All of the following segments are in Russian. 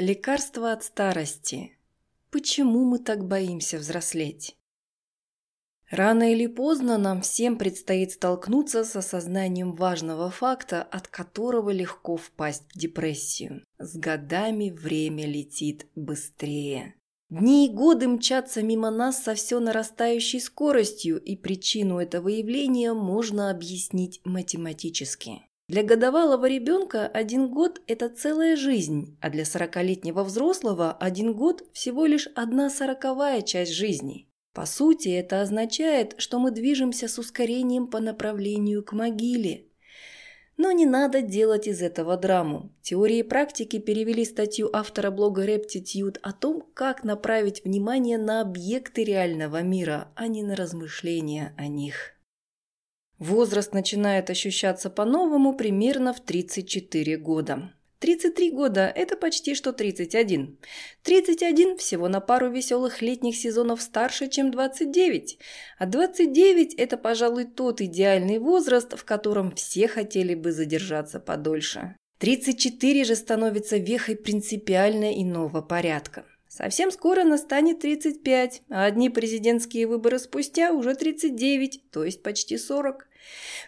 Лекарство от старости. Почему мы так боимся взрослеть? Рано или поздно нам всем предстоит столкнуться с осознанием важного факта, от которого легко впасть в депрессию. С годами время летит быстрее. Дни и годы мчатся мимо нас со все нарастающей скоростью, и причину этого явления можно объяснить математически. Для годовалого ребенка один год – это целая жизнь, а для сорокалетнего взрослого один год – всего лишь одна сороковая часть жизни. По сути, это означает, что мы движемся с ускорением по направлению к могиле. Но не надо делать из этого драму. Теории и практики перевели статью автора блога Reptitude о том, как направить внимание на объекты реального мира, а не на размышления о них. Возраст начинает ощущаться по-новому примерно в 34 года. 33 года – это почти что 31. 31 всего на пару веселых летних сезонов старше, чем 29. А 29 – это, пожалуй, тот идеальный возраст, в котором все хотели бы задержаться подольше. 34 же становится вехой принципиально иного порядка. Совсем скоро настанет 35, а одни президентские выборы спустя уже 39, то есть почти 40.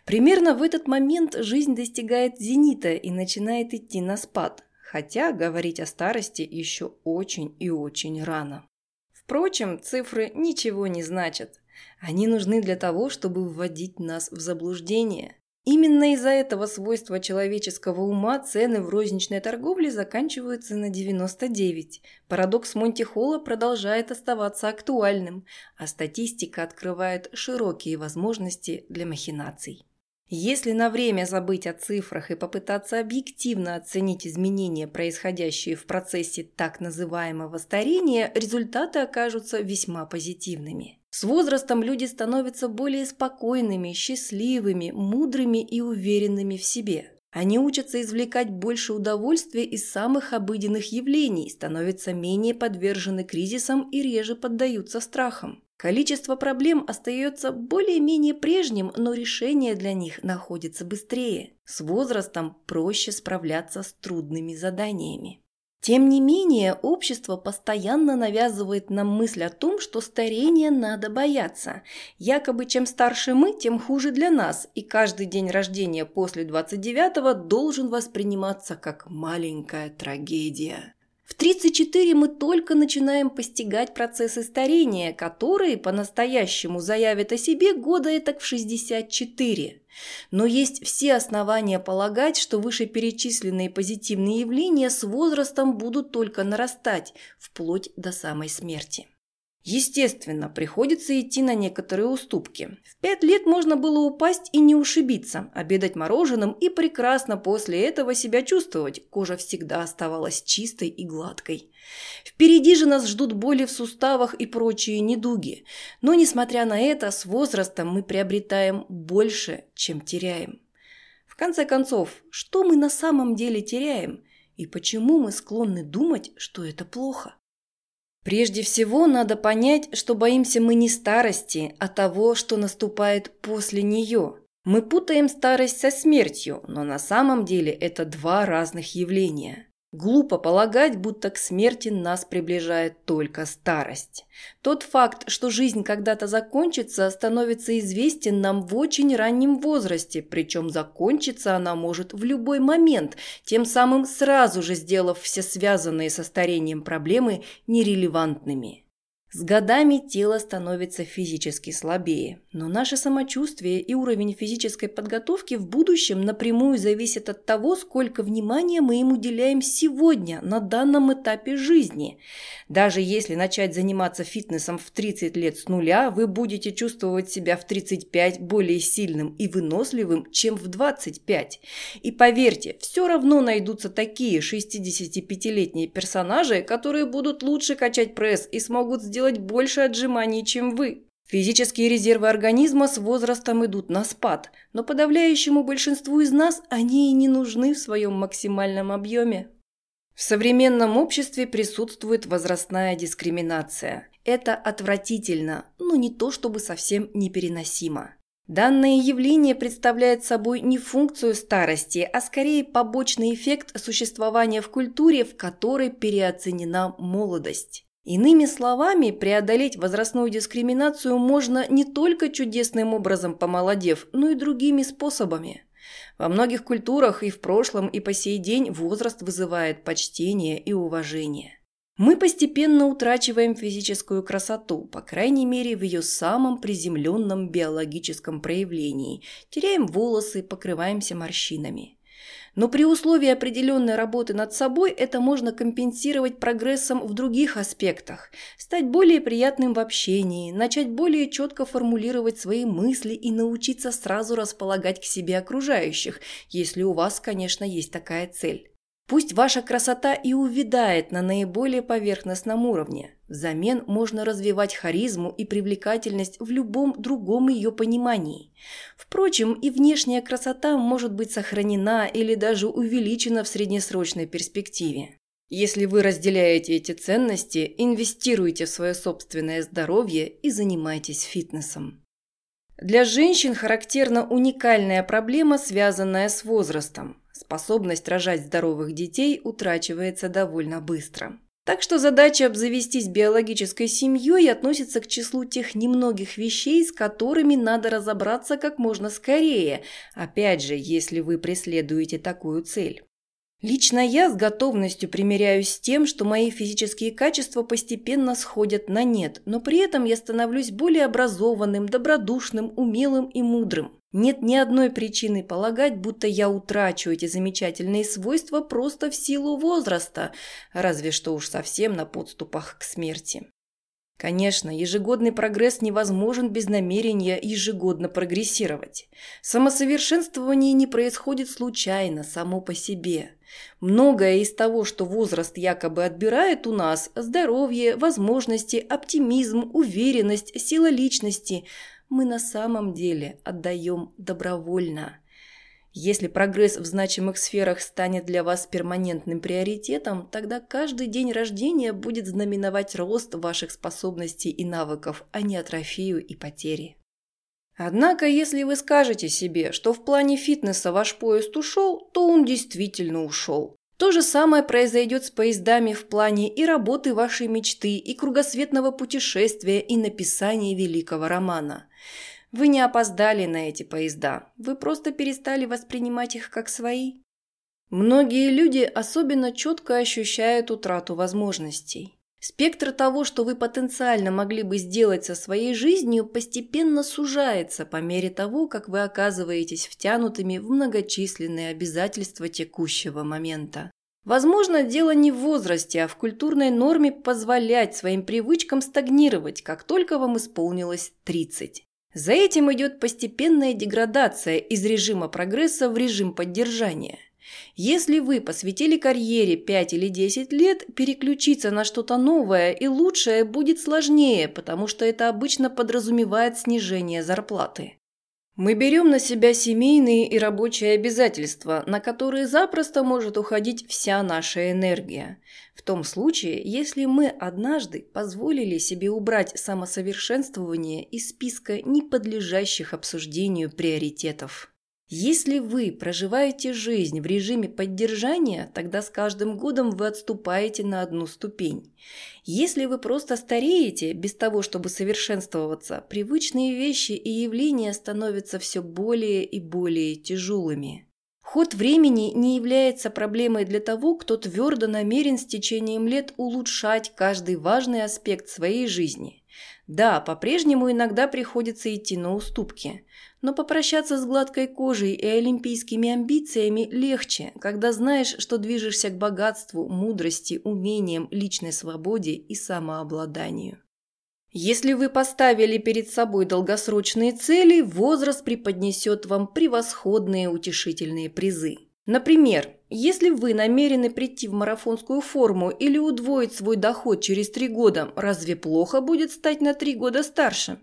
Примерно в этот момент жизнь достигает зенита и начинает идти на спад, хотя говорить о старости еще очень и очень рано. Впрочем, цифры ничего не значат. Они нужны для того, чтобы вводить нас в заблуждение. Именно из-за этого свойства человеческого ума цены в розничной торговле заканчиваются на 99. Парадокс Монти-Холла продолжает оставаться актуальным, а статистика открывает широкие возможности для махинаций. Если на время забыть о цифрах и попытаться объективно оценить изменения, происходящие в процессе так называемого старения, результаты окажутся весьма позитивными. С возрастом люди становятся более спокойными, счастливыми, мудрыми и уверенными в себе. Они учатся извлекать больше удовольствия из самых обыденных явлений, становятся менее подвержены кризисам и реже поддаются страхам. Количество проблем остается более-менее прежним, но решение для них находится быстрее. С возрастом проще справляться с трудными заданиями. Тем не менее, общество постоянно навязывает нам мысль о том, что старение надо бояться. Якобы чем старше мы, тем хуже для нас, и каждый день рождения после 29-го должен восприниматься как маленькая трагедия. В 34 мы только начинаем постигать процессы старения, которые по-настоящему заявят о себе года этак в 64. Но есть все основания полагать, что вышеперечисленные позитивные явления с возрастом будут только нарастать, вплоть до самой смерти. Естественно, приходится идти на некоторые уступки. В пять лет можно было упасть и не ушибиться, обедать мороженым и прекрасно после этого себя чувствовать. Кожа всегда оставалась чистой и гладкой. Впереди же нас ждут боли в суставах и прочие недуги. Но, несмотря на это, с возрастом мы приобретаем больше, чем теряем. В конце концов, что мы на самом деле теряем? И почему мы склонны думать, что это плохо? Прежде всего надо понять, что боимся мы не старости, а того, что наступает после нее. Мы путаем старость со смертью, но на самом деле это два разных явления. Глупо полагать, будто к смерти нас приближает только старость. Тот факт, что жизнь когда-то закончится, становится известен нам в очень раннем возрасте, причем закончиться она может в любой момент, тем самым сразу же сделав все связанные со старением проблемы нерелевантными. С годами тело становится физически слабее, но наше самочувствие и уровень физической подготовки в будущем напрямую зависят от того, сколько внимания мы им уделяем сегодня, на данном этапе жизни. Даже если начать заниматься фитнесом в 30 лет с нуля, вы будете чувствовать себя в 35 более сильным и выносливым, чем в 25. И поверьте, все равно найдутся такие 65-летние персонажи, которые будут лучше качать пресс и смогут сделать делать больше отжиманий, чем вы. Физические резервы организма с возрастом идут на спад, но подавляющему большинству из нас они и не нужны в своем максимальном объеме. В современном обществе присутствует возрастная дискриминация. Это отвратительно, но не то чтобы совсем непереносимо. Данное явление представляет собой не функцию старости, а скорее побочный эффект существования в культуре, в которой переоценена молодость. Иными словами, преодолеть возрастную дискриминацию можно не только чудесным образом помолодев, но и другими способами. Во многих культурах и в прошлом, и по сей день возраст вызывает почтение и уважение. Мы постепенно утрачиваем физическую красоту, по крайней мере в ее самом приземленном биологическом проявлении. Теряем волосы, покрываемся морщинами. Но при условии определенной работы над собой это можно компенсировать прогрессом в других аспектах, стать более приятным в общении, начать более четко формулировать свои мысли и научиться сразу располагать к себе окружающих, если у вас, конечно, есть такая цель. Пусть ваша красота и увядает на наиболее поверхностном уровне. Взамен можно развивать харизму и привлекательность в любом другом ее понимании. Впрочем, и внешняя красота может быть сохранена или даже увеличена в среднесрочной перспективе. Если вы разделяете эти ценности, инвестируйте в свое собственное здоровье и занимайтесь фитнесом. Для женщин характерна уникальная проблема, связанная с возрастом. Способность рожать здоровых детей утрачивается довольно быстро. Так что задача обзавестись биологической семьей относится к числу тех немногих вещей, с которыми надо разобраться как можно скорее, опять же, если вы преследуете такую цель. Лично я с готовностью примиряюсь с тем, что мои физические качества постепенно сходят на нет, но при этом я становлюсь более образованным, добродушным, умелым и мудрым. Нет ни одной причины полагать, будто я утрачу эти замечательные свойства просто в силу возраста, разве что уж совсем на подступах к смерти. Конечно, ежегодный прогресс невозможен без намерения ежегодно прогрессировать. Самосовершенствование не происходит случайно, само по себе. Многое из того, что возраст якобы отбирает у нас – здоровье, возможности, оптимизм, уверенность, сила личности – мы на самом деле отдаем добровольно – если прогресс в значимых сферах станет для вас перманентным приоритетом, тогда каждый день рождения будет знаменовать рост ваших способностей и навыков, а не атрофию и потери. Однако, если вы скажете себе, что в плане фитнеса ваш поезд ушел, то он действительно ушел. То же самое произойдет с поездами в плане и работы вашей мечты, и кругосветного путешествия, и написания великого романа. Вы не опоздали на эти поезда, вы просто перестали воспринимать их как свои. Многие люди особенно четко ощущают утрату возможностей. Спектр того, что вы потенциально могли бы сделать со своей жизнью, постепенно сужается по мере того, как вы оказываетесь втянутыми в многочисленные обязательства текущего момента. Возможно, дело не в возрасте, а в культурной норме позволять своим привычкам стагнировать, как только вам исполнилось 30. За этим идет постепенная деградация из режима прогресса в режим поддержания. Если вы посвятили карьере 5 или 10 лет, переключиться на что-то новое и лучшее будет сложнее, потому что это обычно подразумевает снижение зарплаты. Мы берем на себя семейные и рабочие обязательства, на которые запросто может уходить вся наша энергия. В том случае, если мы однажды позволили себе убрать самосовершенствование из списка неподлежащих обсуждению приоритетов. Если вы проживаете жизнь в режиме поддержания, тогда с каждым годом вы отступаете на одну ступень. Если вы просто стареете, без того, чтобы совершенствоваться, привычные вещи и явления становятся все более и более тяжелыми. Ход времени не является проблемой для того, кто твердо намерен с течением лет улучшать каждый важный аспект своей жизни. Да, по-прежнему иногда приходится идти на уступки, но попрощаться с гладкой кожей и олимпийскими амбициями легче, когда знаешь, что движешься к богатству, мудрости, умениям, личной свободе и самообладанию. Если вы поставили перед собой долгосрочные цели, возраст преподнесет вам превосходные утешительные призы. Например, если вы намерены прийти в марафонскую форму или удвоить свой доход через три года, разве плохо будет стать на три года старше?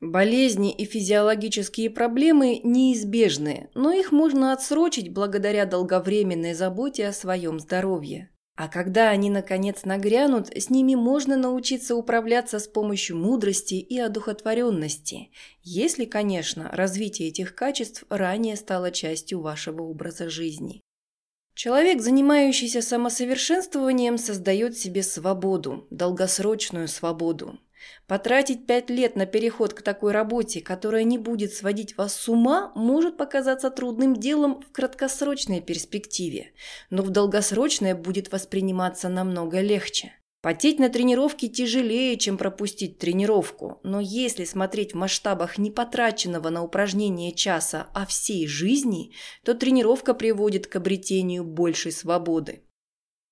Болезни и физиологические проблемы неизбежны, но их можно отсрочить благодаря долговременной заботе о своем здоровье. А когда они, наконец, нагрянут, с ними можно научиться управляться с помощью мудрости и одухотворенности, если, конечно, развитие этих качеств ранее стало частью вашего образа жизни. Человек, занимающийся самосовершенствованием, создает себе свободу, долгосрочную свободу. Потратить пять лет на переход к такой работе, которая не будет сводить вас с ума, может показаться трудным делом в краткосрочной перспективе, но в долгосрочной будет восприниматься намного легче. Потеть на тренировке тяжелее, чем пропустить тренировку, но если смотреть в масштабах не потраченного на упражнение часа, а всей жизни, то тренировка приводит к обретению большей свободы.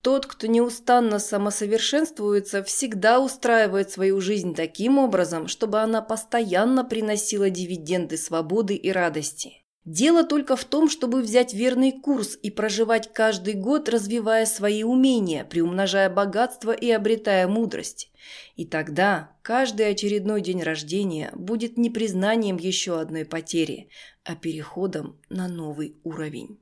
Тот, кто неустанно самосовершенствуется, всегда устраивает свою жизнь таким образом, чтобы она постоянно приносила дивиденды свободы и радости. Дело только в том, чтобы взять верный курс и проживать каждый год, развивая свои умения, приумножая богатство и обретая мудрость. И тогда каждый очередной день рождения будет не признанием еще одной потери, а переходом на новый уровень.